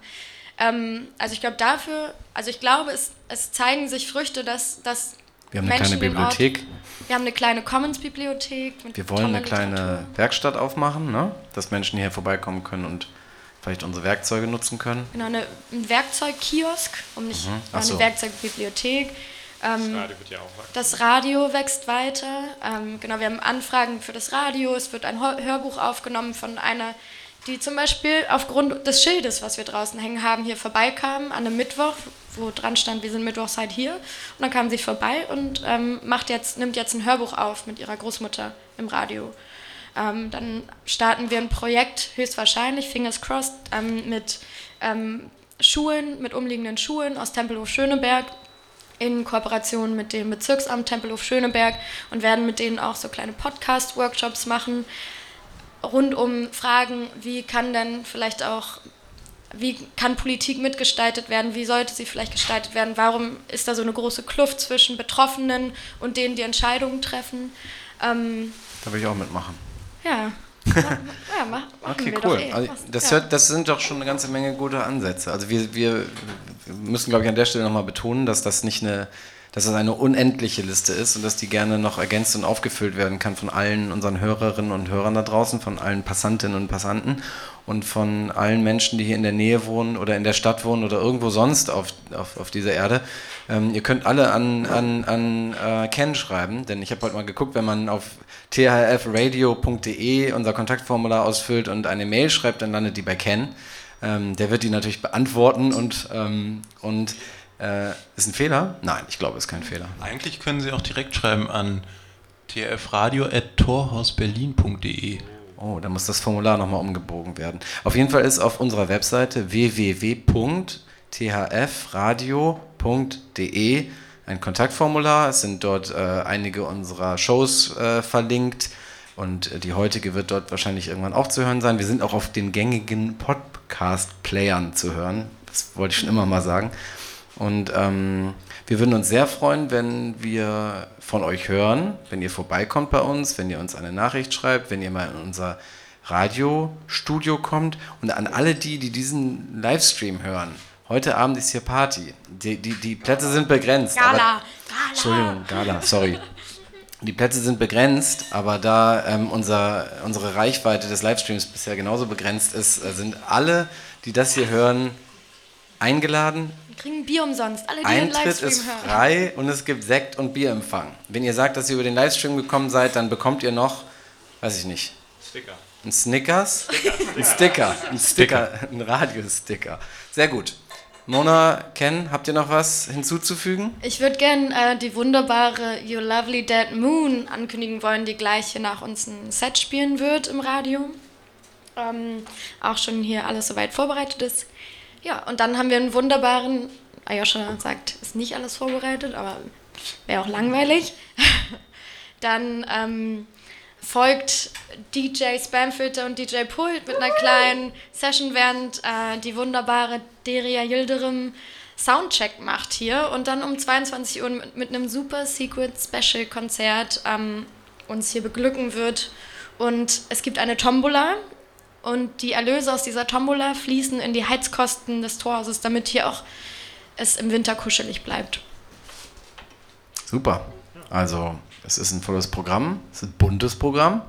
Speaker 5: Ähm, also ich glaube dafür, also ich glaube, es, es zeigen sich Früchte, dass, dass
Speaker 4: Wir haben eine
Speaker 5: Menschen
Speaker 4: kleine
Speaker 5: den Ort-
Speaker 4: Bibliothek.
Speaker 5: wir haben eine kleine Commons-Bibliothek.
Speaker 4: Wir wollen eine kleine
Speaker 5: Literatur.
Speaker 4: Werkstatt aufmachen, ne? dass Menschen hier vorbeikommen können und vielleicht unsere Werkzeuge nutzen können.
Speaker 5: Genau, eine, ein Werkzeugkiosk, um nicht
Speaker 4: Mhm.
Speaker 5: Eine
Speaker 4: so.
Speaker 5: Werkzeugbibliothek. Ähm,
Speaker 9: Radio wird ja auch wachsen.
Speaker 5: Das Radio wächst weiter. Ähm, genau, wir haben Anfragen für das Radio. Es wird ein Hör- Hörbuch aufgenommen von einer, die zum Beispiel aufgrund des Schildes, was wir draußen hängen haben, hier vorbeikam an einem Mittwoch, wo dran stand, wir sind Mittwochs halt hier. Und dann kam sie vorbei und ähm, macht jetzt, nimmt jetzt ein Hörbuch auf mit ihrer Großmutter im Radio. Ähm, dann starten wir ein Projekt, höchstwahrscheinlich, fingers crossed, ähm, mit ähm, Schulen, mit umliegenden Schulen aus Tempelhof Schöneberg in Kooperation mit dem Bezirksamt Tempelhof Schöneberg und werden mit denen auch so kleine Podcast-Workshops machen, rund um Fragen, wie kann denn vielleicht auch, wie kann Politik mitgestaltet werden, wie sollte sie vielleicht gestaltet werden, warum ist da so eine große Kluft zwischen Betroffenen und denen, die Entscheidungen treffen. Ähm,
Speaker 4: Da will ich auch mitmachen.
Speaker 5: ja, *laughs* ja, mach, machen
Speaker 4: Okay,
Speaker 5: wir
Speaker 4: cool.
Speaker 5: eh.
Speaker 4: Also das, hört, das sind doch schon eine ganze Menge gute Ansätze. Also wir, wir müssen, glaube ich, an der Stelle nochmal betonen, dass das nicht eine, dass das eine unendliche Liste ist und dass die gerne noch ergänzt und aufgefüllt werden kann von allen unseren Hörerinnen und Hörern da draußen, von allen Passantinnen und Passanten und von allen Menschen, die hier in der Nähe wohnen oder in der Stadt wohnen oder irgendwo sonst auf, auf, auf dieser Erde. Ähm, ihr könnt alle an, an, an äh, Ken schreiben, denn ich habe heute mal geguckt, wenn man auf thfradio.de unser Kontaktformular ausfüllt und eine Mail schreibt, dann landet die bei Ken. Ähm, der wird die natürlich beantworten und, ähm, und äh, ist ein Fehler? Nein, ich glaube, es ist kein Fehler.
Speaker 6: Eigentlich können Sie auch direkt schreiben an trfradio.torhausberlin.de.
Speaker 4: Oh, da muss das Formular nochmal umgebogen werden. Auf jeden Fall ist auf unserer Webseite www.thfradio.de ein Kontaktformular. Es sind dort äh, einige unserer Shows äh, verlinkt und äh, die heutige wird dort wahrscheinlich irgendwann auch zu hören sein. Wir sind auch auf den gängigen Podcast-Playern zu hören. Das wollte ich schon immer mal sagen. Und ähm, wir würden uns sehr freuen, wenn wir von euch hören, wenn ihr vorbeikommt bei uns, wenn ihr uns eine Nachricht schreibt, wenn ihr mal in unser Radiostudio kommt und an alle die, die diesen Livestream hören. Heute Abend ist hier Party. Die, die, die Plätze sind begrenzt. aber-
Speaker 5: Gala, Gala.
Speaker 4: Entschuldigung, Gala, sorry. Die Plätze sind begrenzt, aber da ähm, unser, unsere Reichweite des Livestreams bisher genauso begrenzt ist, äh, sind alle, die das hier hören, eingeladen.
Speaker 5: Kriegen Bier umsonst, alle, die den
Speaker 4: Eintritt
Speaker 5: Livestream
Speaker 4: ist
Speaker 5: hören.
Speaker 4: frei und es gibt Sekt und Bierempfang. Wenn ihr sagt, dass ihr über den Livestream gekommen seid, dann bekommt ihr noch weiß ich nicht,
Speaker 9: Sticker.
Speaker 4: ein Snickers? Ein Sticker. Ein Sticker. Ein Radiosticker. Sehr gut. Mona, Ken, habt ihr noch was hinzuzufügen?
Speaker 5: Ich würde gern äh, die wunderbare You Lovely Dead Moon ankündigen wollen, die gleich hier nach uns ein Set spielen wird im Radio. Ähm, auch schon hier alles soweit vorbereitet ist. Ja, und dann haben wir einen wunderbaren, Ayosha sagt, ist nicht alles vorbereitet, aber wäre auch langweilig. *laughs* dann ähm, folgt DJ Spamfilter und DJ Pult mit einer kleinen Session, während äh, die wunderbare Deria Yildirim Soundcheck macht hier und dann um 22 Uhr mit, mit einem super Secret Special Konzert ähm, uns hier beglücken wird. Und es gibt eine Tombola und die Erlöse aus dieser Tombola fließen in die Heizkosten des Torhauses, damit hier auch es im Winter kuschelig bleibt.
Speaker 4: Super. Also, es ist ein volles Programm, es ist ein buntes Programm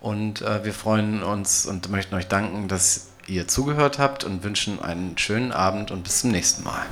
Speaker 4: und äh, wir freuen uns und möchten euch danken, dass ihr zugehört habt und wünschen einen schönen Abend und bis zum nächsten Mal.